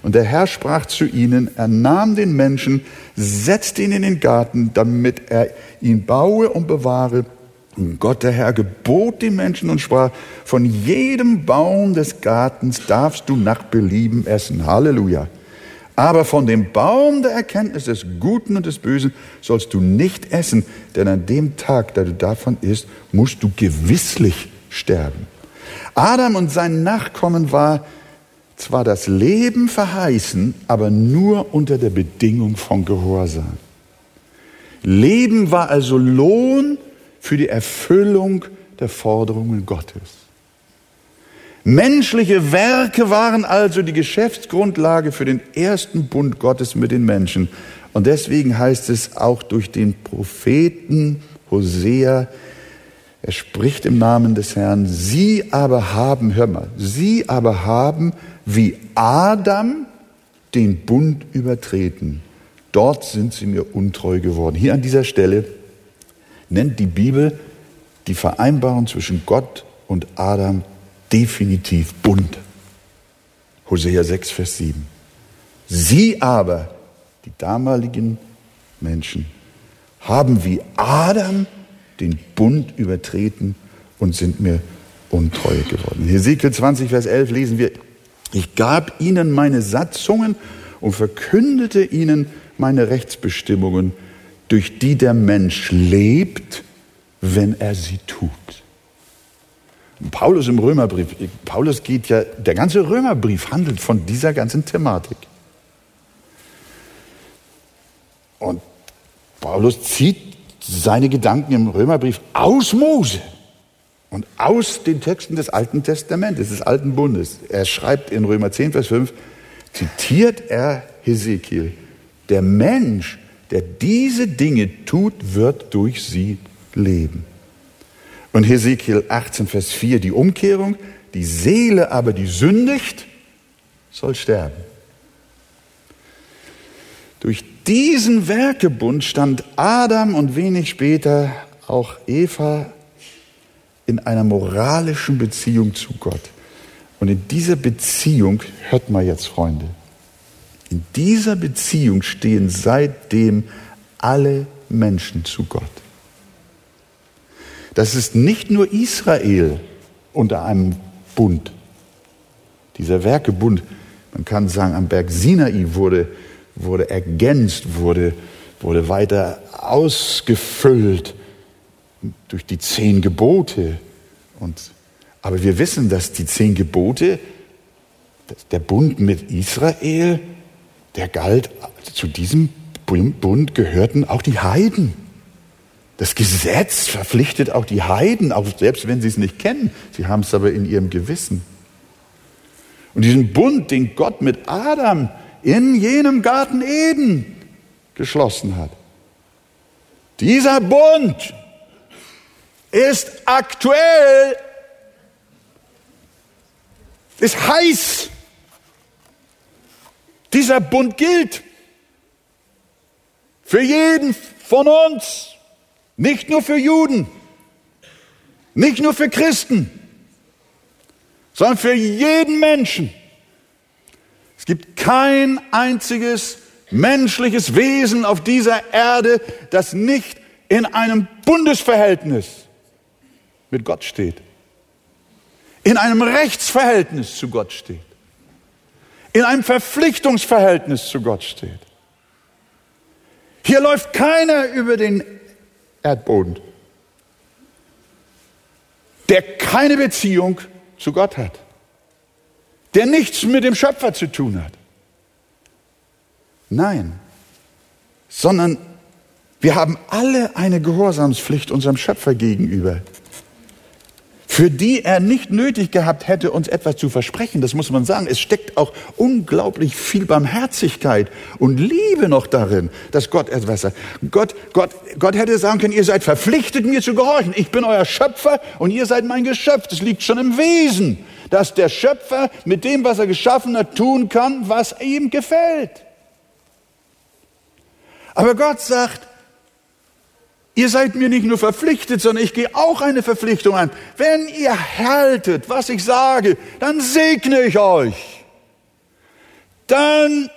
S1: Und der Herr sprach zu ihnen, er nahm den Menschen, setzte ihn in den Garten, damit er ihn baue und bewahre Gott der Herr gebot den Menschen und sprach, von jedem Baum des Gartens darfst du nach Belieben essen. Halleluja. Aber von dem Baum der Erkenntnis des Guten und des Bösen sollst du nicht essen, denn an dem Tag, da du davon isst, musst du gewisslich sterben. Adam und sein Nachkommen war zwar das Leben verheißen, aber nur unter der Bedingung von Gehorsam. Leben war also Lohn für die Erfüllung der Forderungen Gottes. Menschliche Werke waren also die Geschäftsgrundlage für den ersten Bund Gottes mit den Menschen. Und deswegen heißt es auch durch den Propheten Hosea, er spricht im Namen des Herrn, sie aber haben, hör mal, sie aber haben wie Adam den Bund übertreten. Dort sind sie mir untreu geworden. Hier an dieser Stelle nennt die Bibel die Vereinbarung zwischen Gott und Adam definitiv Bund. Hosea 6, Vers 7. Sie aber, die damaligen Menschen, haben wie Adam den Bund übertreten und sind mir untreu geworden. Hesekiel 20, Vers 11 lesen wir, ich gab ihnen meine Satzungen und verkündete ihnen meine Rechtsbestimmungen durch die der Mensch lebt, wenn er sie tut. Paulus im Römerbrief, Paulus geht ja, der ganze Römerbrief handelt von dieser ganzen Thematik. Und Paulus zieht seine Gedanken im Römerbrief aus Mose. Und aus den Texten des Alten Testamentes, des Alten Bundes, er schreibt in Römer 10, Vers 5, zitiert er Hesekiel, der Mensch, der diese Dinge tut, wird durch sie leben. Und Hesekiel 18, Vers 4, die Umkehrung, die Seele aber, die sündigt, soll sterben. Durch diesen Werkebund stand Adam und wenig später auch Eva in einer moralischen Beziehung zu Gott. Und in dieser Beziehung, hört mal jetzt, Freunde, in dieser Beziehung stehen seitdem alle Menschen zu Gott. Das ist nicht nur Israel unter einem Bund. Dieser Werkebund, man kann sagen, am Berg Sinai wurde, wurde ergänzt, wurde, wurde weiter ausgefüllt durch die zehn Gebote. Und, aber wir wissen, dass die zehn Gebote, der Bund mit Israel, der galt, zu diesem Bund gehörten auch die Heiden. Das Gesetz verpflichtet auch die Heiden, auch selbst wenn sie es nicht kennen. Sie haben es aber in ihrem Gewissen. Und diesen Bund, den Gott mit Adam in jenem Garten Eden geschlossen hat, dieser Bund ist aktuell, ist heiß. Dieser Bund gilt für jeden von uns. Nicht nur für Juden, nicht nur für Christen, sondern für jeden Menschen. Es gibt kein einziges menschliches Wesen auf dieser Erde, das nicht in einem Bundesverhältnis mit Gott steht, in einem Rechtsverhältnis zu Gott steht, in einem Verpflichtungsverhältnis zu Gott steht. Hier läuft keiner über den Erdboden, der keine Beziehung zu Gott hat, der nichts mit dem Schöpfer zu tun hat. Nein, sondern wir haben alle eine Gehorsamspflicht unserem Schöpfer gegenüber für die er nicht nötig gehabt hätte, uns etwas zu versprechen. Das muss man sagen. Es steckt auch unglaublich viel Barmherzigkeit und Liebe noch darin, dass Gott etwas sagt. Gott, Gott, Gott hätte sagen können, ihr seid verpflichtet, mir zu gehorchen. Ich bin euer Schöpfer und ihr seid mein Geschöpf. Das liegt schon im Wesen, dass der Schöpfer mit dem, was er geschaffen hat, tun kann, was ihm gefällt. Aber Gott sagt, Ihr seid mir nicht nur verpflichtet, sondern ich gehe auch eine Verpflichtung an. Wenn ihr haltet, was ich sage, dann segne ich euch. Dann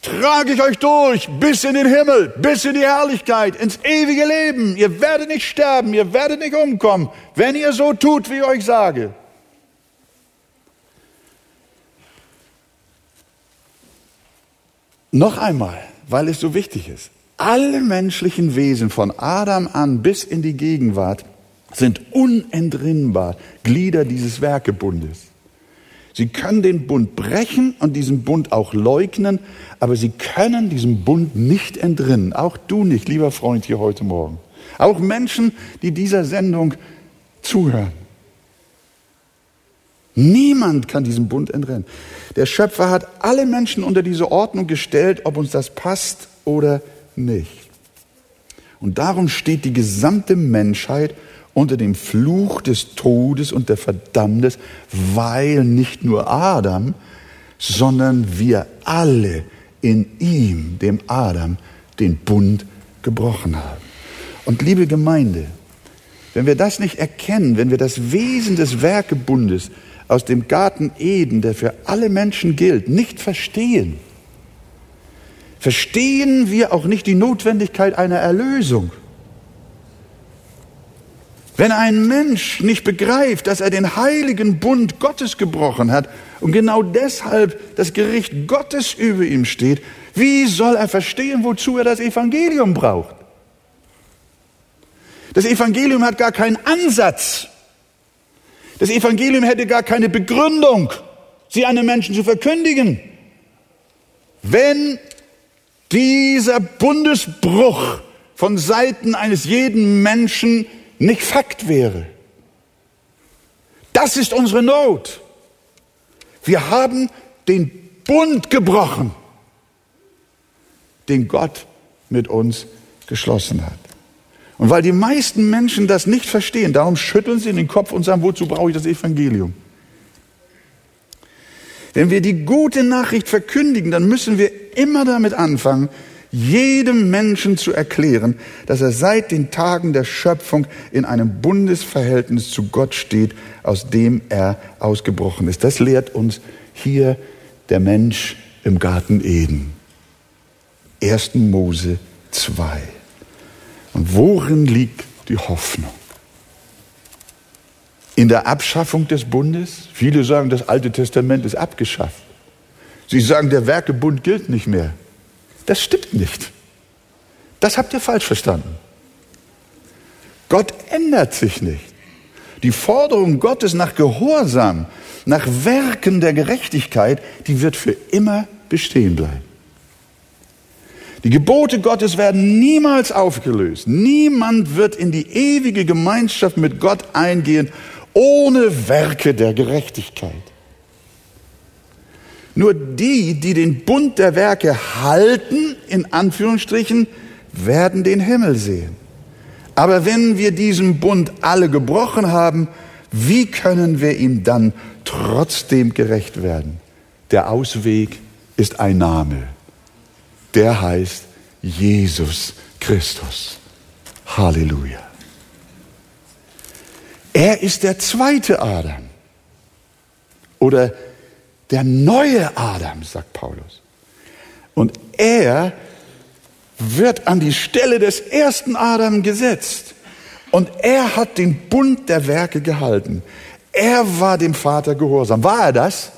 S1: trage ich euch durch bis in den Himmel, bis in die Herrlichkeit, ins ewige Leben. Ihr werdet nicht sterben, ihr werdet nicht umkommen, wenn ihr so tut, wie ich euch sage. Noch einmal, weil es so wichtig ist alle menschlichen Wesen von Adam an bis in die Gegenwart sind unentrinnbar Glieder dieses Werkebundes. Sie können den Bund brechen und diesen Bund auch leugnen, aber sie können diesem Bund nicht entrinnen. Auch du nicht, lieber Freund hier heute Morgen. Auch Menschen, die dieser Sendung zuhören. Niemand kann diesem Bund entrinnen. Der Schöpfer hat alle Menschen unter diese Ordnung gestellt, ob uns das passt oder nicht nicht. Und darum steht die gesamte Menschheit unter dem Fluch des Todes und der Verdammnis, weil nicht nur Adam, sondern wir alle in ihm, dem Adam, den Bund gebrochen haben. Und liebe Gemeinde, wenn wir das nicht erkennen, wenn wir das Wesen des Werkebundes aus dem Garten Eden, der für alle Menschen gilt, nicht verstehen, verstehen wir auch nicht die Notwendigkeit einer Erlösung. Wenn ein Mensch nicht begreift, dass er den heiligen Bund Gottes gebrochen hat und genau deshalb das Gericht Gottes über ihm steht, wie soll er verstehen, wozu er das Evangelium braucht? Das Evangelium hat gar keinen Ansatz. Das Evangelium hätte gar keine Begründung, sie einem Menschen zu verkündigen. Wenn dieser Bundesbruch von Seiten eines jeden Menschen nicht Fakt wäre. Das ist unsere Not. Wir haben den Bund gebrochen, den Gott mit uns geschlossen hat. Und weil die meisten Menschen das nicht verstehen, darum schütteln sie den Kopf und sagen, wozu brauche ich das Evangelium? Wenn wir die gute Nachricht verkündigen, dann müssen wir immer damit anfangen, jedem Menschen zu erklären, dass er seit den Tagen der Schöpfung in einem Bundesverhältnis zu Gott steht, aus dem er ausgebrochen ist. Das lehrt uns hier der Mensch im Garten Eden. 1. Mose 2. Und worin liegt die Hoffnung? In der Abschaffung des Bundes? Viele sagen, das Alte Testament ist abgeschafft. Sie sagen, der Werkebund gilt nicht mehr. Das stimmt nicht. Das habt ihr falsch verstanden. Gott ändert sich nicht. Die Forderung Gottes nach Gehorsam, nach Werken der Gerechtigkeit, die wird für immer bestehen bleiben. Die Gebote Gottes werden niemals aufgelöst. Niemand wird in die ewige Gemeinschaft mit Gott eingehen ohne Werke der Gerechtigkeit. Nur die, die den Bund der Werke halten, in Anführungsstrichen, werden den Himmel sehen. Aber wenn wir diesen Bund alle gebrochen haben, wie können wir ihm dann trotzdem gerecht werden? Der Ausweg ist ein Name. Der heißt Jesus Christus. Halleluja. Er ist der zweite Adam. Oder der neue Adam, sagt Paulus. Und er wird an die Stelle des ersten Adam gesetzt. Und er hat den Bund der Werke gehalten. Er war dem Vater gehorsam. War er das?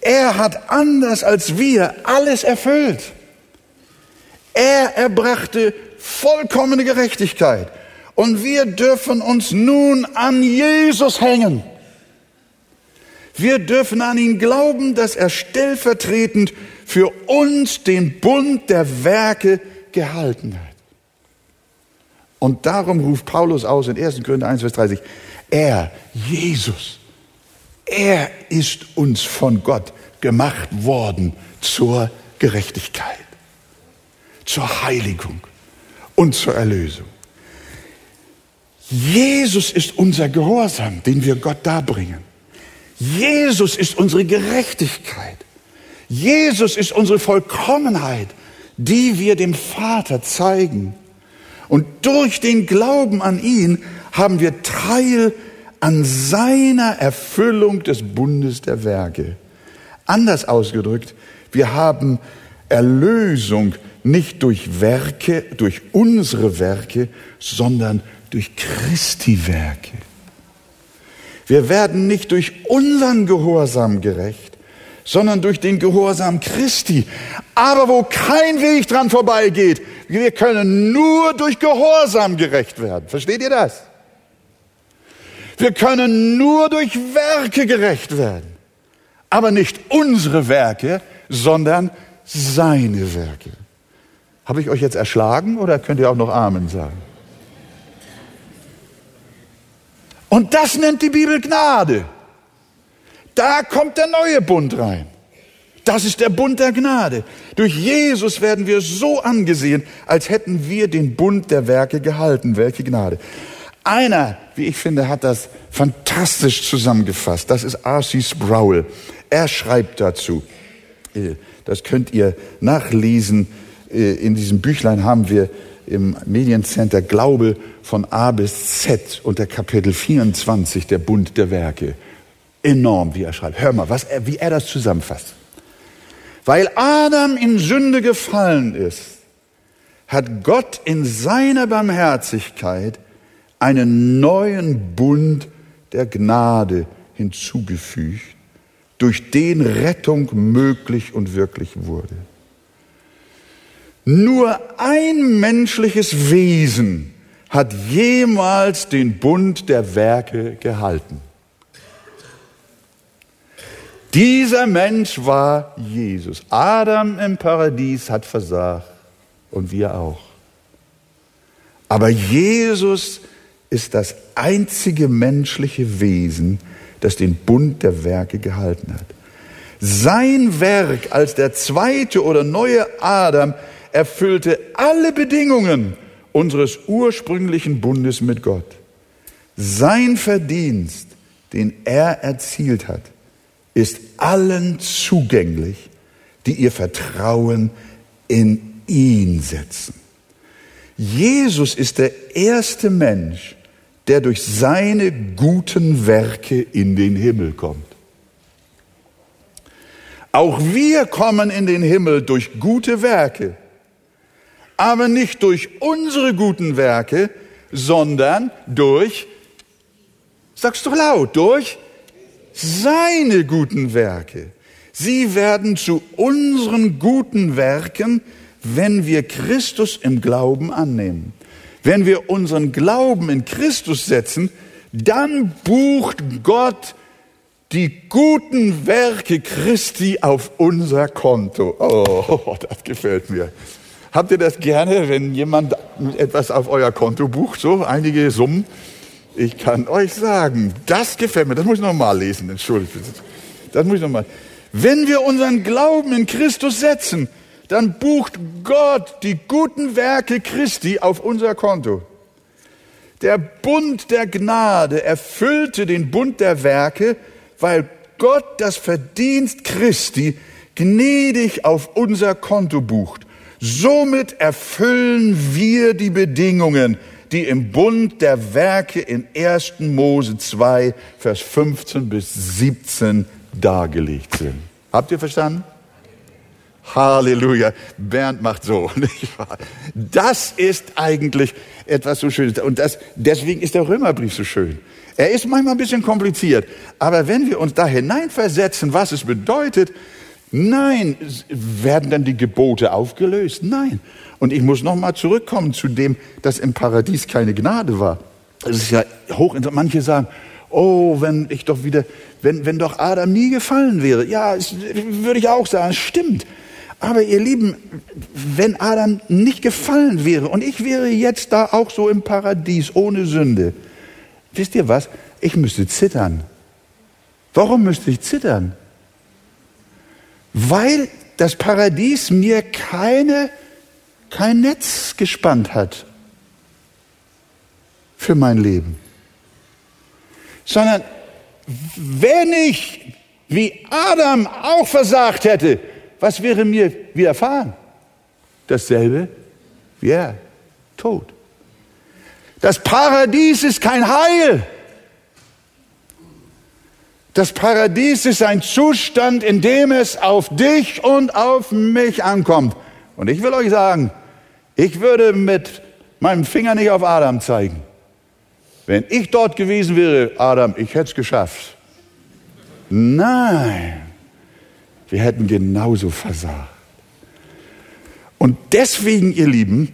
S1: Er hat anders als wir alles erfüllt. Er erbrachte vollkommene Gerechtigkeit. Und wir dürfen uns nun an Jesus hängen. Wir dürfen an ihn glauben, dass er stellvertretend für uns den Bund der Werke gehalten hat. Und darum ruft Paulus aus in 1. Korinther 1, Vers 30, er, Jesus, er ist uns von Gott gemacht worden zur Gerechtigkeit, zur Heiligung und zur Erlösung. Jesus ist unser Gehorsam, den wir Gott darbringen. Jesus ist unsere Gerechtigkeit. Jesus ist unsere Vollkommenheit, die wir dem Vater zeigen. Und durch den Glauben an ihn haben wir Teil an seiner Erfüllung des Bundes der Werke. Anders ausgedrückt, wir haben Erlösung nicht durch Werke, durch unsere Werke, sondern durch Christi Werke. Wir werden nicht durch unseren Gehorsam gerecht, sondern durch den Gehorsam Christi. Aber wo kein Weg dran vorbeigeht, wir können nur durch Gehorsam gerecht werden. Versteht ihr das? Wir können nur durch Werke gerecht werden. Aber nicht unsere Werke, sondern seine Werke. Habe ich euch jetzt erschlagen oder könnt ihr auch noch Amen sagen? Und das nennt die Bibel Gnade. Da kommt der neue Bund rein. Das ist der Bund der Gnade. Durch Jesus werden wir so angesehen, als hätten wir den Bund der Werke gehalten. Welche Gnade. Einer, wie ich finde, hat das fantastisch zusammengefasst. Das ist R.C. Sproul. Er schreibt dazu, äh, das könnt ihr nachlesen, äh, in diesem Büchlein haben wir im Mediencenter Glaube von A bis Z unter Kapitel 24 der Bund der Werke. Enorm, wie er schreibt. Hör mal, was er, wie er das zusammenfasst. Weil Adam in Sünde gefallen ist, hat Gott in seiner Barmherzigkeit einen neuen Bund der Gnade hinzugefügt, durch den Rettung möglich und wirklich wurde. Nur ein menschliches Wesen hat jemals den Bund der Werke gehalten. Dieser Mensch war Jesus. Adam im Paradies hat versagt und wir auch. Aber Jesus ist das einzige menschliche Wesen, das den Bund der Werke gehalten hat. Sein Werk als der zweite oder neue Adam erfüllte alle Bedingungen unseres ursprünglichen Bundes mit Gott. Sein Verdienst, den er erzielt hat, ist allen zugänglich, die ihr Vertrauen in ihn setzen. Jesus ist der erste Mensch, der durch seine guten Werke in den Himmel kommt. Auch wir kommen in den Himmel durch gute Werke, aber nicht durch unsere guten Werke, sondern durch, sagst du laut, durch seine guten Werke. Sie werden zu unseren guten Werken, wenn wir Christus im Glauben annehmen. Wenn wir unseren Glauben in Christus setzen, dann bucht Gott die guten Werke Christi auf unser Konto. Oh, das gefällt mir. Habt ihr das gerne, wenn jemand etwas auf euer Konto bucht, so einige Summen? Ich kann euch sagen, das gefällt mir. Das muss ich nochmal lesen, entschuldigt. Das muss ich nochmal. Wenn wir unseren Glauben in Christus setzen, dann bucht Gott die guten Werke Christi auf unser Konto. Der Bund der Gnade erfüllte den Bund der Werke, weil Gott das Verdienst Christi gnädig auf unser Konto bucht. Somit erfüllen wir die Bedingungen, die im Bund der Werke in 1. Mose 2, Vers 15 bis 17 dargelegt sind. Habt ihr verstanden? Halleluja. Bernd macht so. Das ist eigentlich etwas so Schönes. Und das, deswegen ist der Römerbrief so schön. Er ist manchmal ein bisschen kompliziert. Aber wenn wir uns da hineinversetzen, was es bedeutet, nein, werden dann die Gebote aufgelöst? Nein. Und ich muss nochmal zurückkommen zu dem, dass im Paradies keine Gnade war. Das ist ja hochinteressant. Manche sagen, oh, wenn ich doch wieder, wenn, wenn doch Adam nie gefallen wäre. Ja, es, würde ich auch sagen, stimmt. Aber ihr Lieben, wenn Adam nicht gefallen wäre und ich wäre jetzt da auch so im Paradies ohne Sünde, wisst ihr was? Ich müsste zittern. Warum müsste ich zittern? Weil das Paradies mir keine, kein Netz gespannt hat für mein Leben. Sondern wenn ich wie Adam auch versagt hätte, was wäre mir widerfahren? Dasselbe wie er, Tod. Das Paradies ist kein Heil. Das Paradies ist ein Zustand, in dem es auf dich und auf mich ankommt. Und ich will euch sagen, ich würde mit meinem Finger nicht auf Adam zeigen. Wenn ich dort gewesen wäre, Adam, ich hätte es geschafft. Nein. Wir hätten genauso versagt. Und deswegen, ihr Lieben,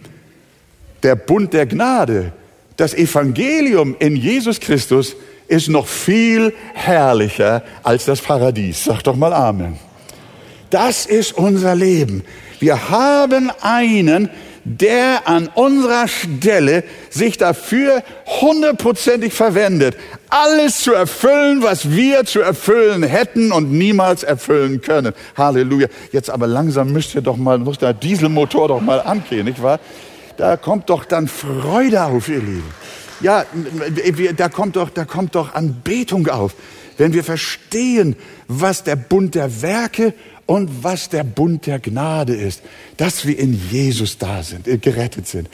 S1: der Bund der Gnade, das Evangelium in Jesus Christus ist noch viel herrlicher als das Paradies. Sag doch mal Amen. Das ist unser Leben. Wir haben einen, der an unserer Stelle sich dafür hundertprozentig verwendet, alles zu erfüllen, was wir zu erfüllen hätten und niemals erfüllen können. Halleluja. Jetzt aber langsam müsst ihr doch mal, muss der Dieselmotor doch mal angehen, nicht wahr? Da kommt doch dann Freude auf, ihr Lieben. Ja, da kommt doch, da kommt doch Anbetung auf. Wenn wir verstehen, was der Bund der Werke und was der Bund der Gnade ist, dass wir in Jesus da sind, äh, gerettet sind.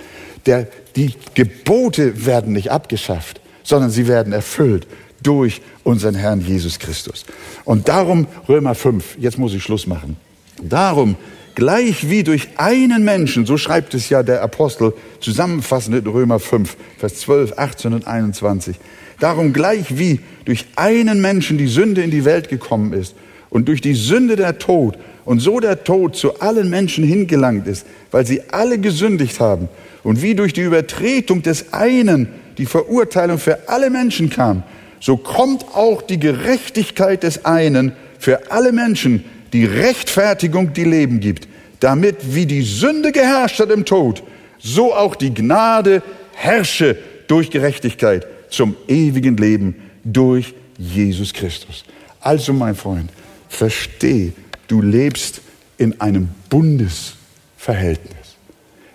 S1: Der, die Gebote werden nicht abgeschafft, sondern sie werden erfüllt durch unseren Herrn Jesus Christus. Und darum, Römer 5, jetzt muss ich Schluss machen. Darum, gleich wie durch einen Menschen, so schreibt es ja der Apostel zusammenfassend in Römer 5, Vers 12, 18 und 21. Darum gleich wie durch einen Menschen die Sünde in die Welt gekommen ist und durch die Sünde der Tod und so der Tod zu allen Menschen hingelangt ist, weil sie alle gesündigt haben und wie durch die Übertretung des einen die Verurteilung für alle Menschen kam, so kommt auch die Gerechtigkeit des einen für alle Menschen, die Rechtfertigung, die Leben gibt, damit wie die Sünde geherrscht hat im Tod, so auch die Gnade herrsche durch Gerechtigkeit zum ewigen Leben durch Jesus Christus. Also mein Freund, versteh, du lebst in einem Bundesverhältnis,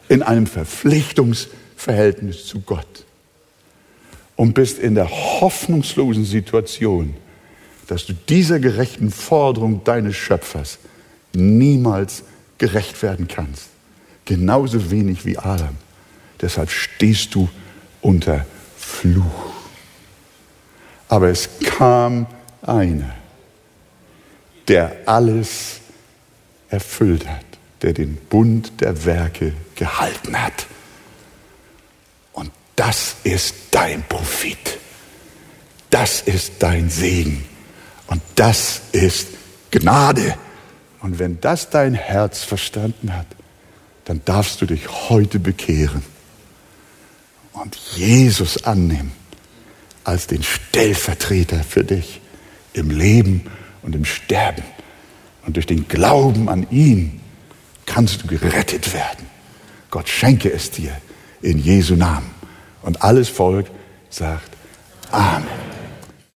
S1: in einem Verpflichtungsverhältnis zu Gott und bist in der hoffnungslosen Situation, dass du dieser gerechten Forderung deines Schöpfers niemals gerecht werden kannst. Genauso wenig wie Adam. Deshalb stehst du unter Fluch. Aber es kam einer, der alles erfüllt hat, der den Bund der Werke gehalten hat. Und das ist dein Profit. Das ist dein Segen. Und das ist Gnade. Und wenn das dein Herz verstanden hat, dann darfst du dich heute bekehren und Jesus annehmen als den Stellvertreter für dich im Leben und im Sterben. Und durch den Glauben an ihn kannst du gerettet werden. Gott schenke es dir in Jesu Namen. Und alles Volk sagt Amen.